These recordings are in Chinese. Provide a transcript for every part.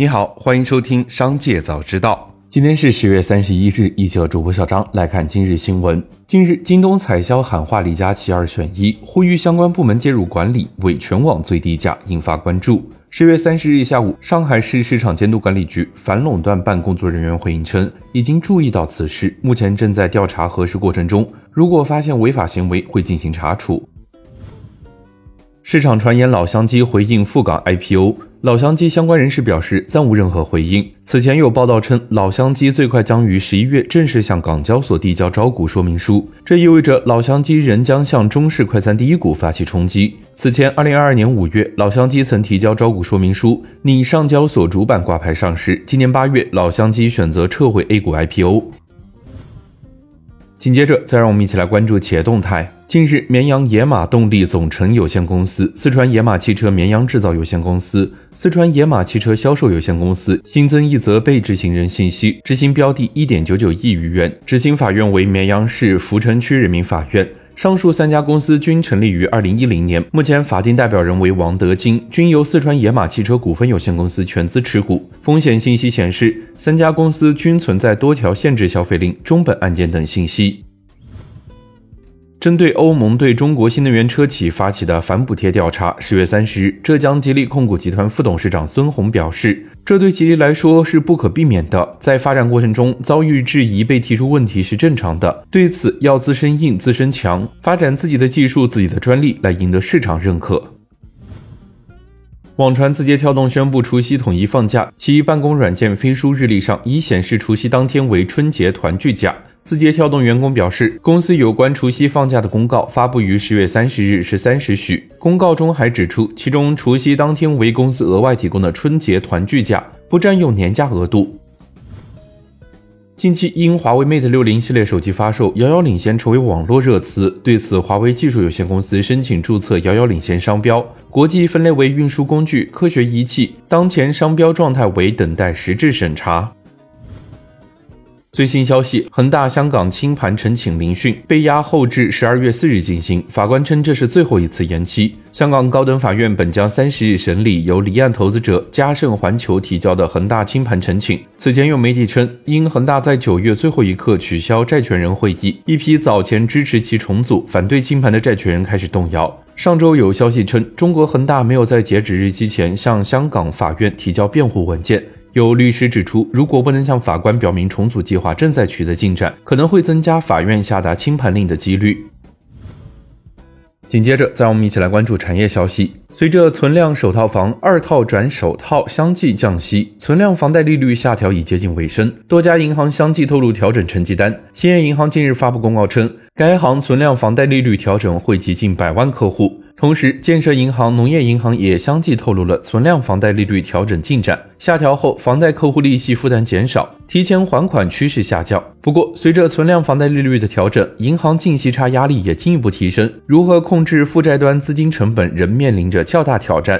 你好，欢迎收听《商界早知道》。今天是十月三十一日，一起和主播小张来看今日新闻。近日，京东采销喊话李佳琦二选一，呼吁相关部门介入管理，为全网最低价，引发关注。十月三十日下午，上海市市场监督管理局反垄断办工作人员回应称，已经注意到此事，目前正在调查核实过程中，如果发现违法行为，会进行查处。市场传言老乡鸡回应赴港 IPO，老乡鸡相关人士表示暂无任何回应。此前有报道称，老乡鸡最快将于十一月正式向港交所递交招股说明书，这意味着老乡鸡仍将向中式快餐第一股发起冲击。此前，二零二二年五月，老乡鸡曾提交招股说明书，拟上交所主板挂牌上市。今年八月，老乡鸡选择撤回 A 股 IPO。紧接着，再让我们一起来关注企业动态。近日，绵阳野马动力总成有限公司、四川野马汽车绵阳制造有限公司、四川野马汽车销售有限公司新增一则被执行人信息，执行标的一点九九亿余元，执行法院为绵阳市涪城区人民法院。上述三家公司均成立于二零一零年，目前法定代表人为王德金，均由四川野马汽车股份有限公司全资持股。风险信息显示，三家公司均存在多条限制消费令、中本案件等信息。针对欧盟对中国新能源车企发起的反补贴调查，十月三十日，浙江吉利控股集团副董事长孙红表示，这对吉利来说是不可避免的，在发展过程中遭遇质疑、被提出问题是正常的，对此要自身硬、自身强，发展自己的技术、自己的专利，来赢得市场认可。网传字节跳动宣布除夕统一放假，其办公软件飞书日历上已显示除夕当天为春节团聚假。字节跳动员工表示，公司有关除夕放假的公告发布于十月三十日十三时许。公告中还指出，其中除夕当天为公司额外提供的春节团聚假，不占用年假额度。近期因华为 Mate 六零系列手机发售遥遥领先成为网络热词，对此，华为技术有限公司申请注册遥遥领先商标，国际分类为运输工具、科学仪器，当前商标状态为等待实质审查。最新消息，恒大香港清盘呈请聆讯被押后至十二月四日进行。法官称这是最后一次延期。香港高等法院本将三十日审理由离岸投资者嘉盛环球提交的恒大清盘呈请。此前有媒体称，因恒大在九月最后一刻取消债权人会议，一批早前支持其重组、反对清盘的债权人开始动摇。上周有消息称，中国恒大没有在截止日期前向香港法院提交辩护文件。有律师指出，如果不能向法官表明重组计划正在取得进展，可能会增加法院下达清盘令的几率。紧接着，再让我们一起来关注产业消息。随着存量首套房二套转首套相继降息，存量房贷利率下调已接近尾声，多家银行相继透露调整成绩单。兴业银行近日发布公告称，该行存量房贷利率调整惠及近百万客户。同时，建设银行、农业银行也相继透露了存量房贷利率调整进展，下调后房贷客户利息负担减少，提前还款趋势下降。不过，随着存量房贷利率的调整，银行净息差压力也进一步提升，如何控制负债端资金成本仍面临着较大挑战。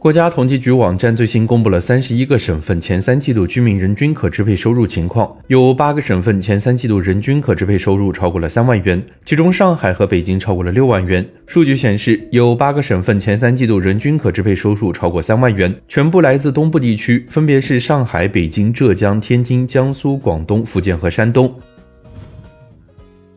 国家统计局网站最新公布了三十一个省份前三季度居民人均可支配收入情况，有八个省份前三季度人均可支配收入超过了三万元，其中上海和北京超过了六万元。数据显示，有八个省份前三季度人均可支配收入超过三万元，全部来自东部地区，分别是上海、北京、浙江、天津、江苏、广东、福建和山东。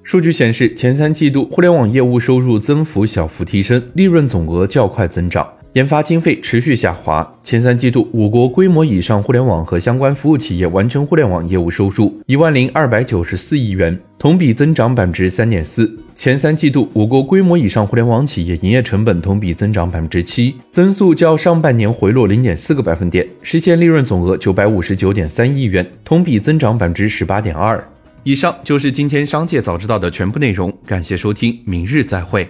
数据显示，前三季度互联网业务收入增幅小幅提升，利润总额较快增长。研发经费持续下滑。前三季度，我国规模以上互联网和相关服务企业完成互联网业务收入一万零二百九十四亿元，同比增长百分之三点四。前三季度，我国规模以上互联网企业营业成本同比增长百分之七，增速较上半年回落零点四个百分点，实现利润总额九百五十九点三亿元，同比增长百分之十八点二。以上就是今天商界早知道的全部内容，感谢收听，明日再会。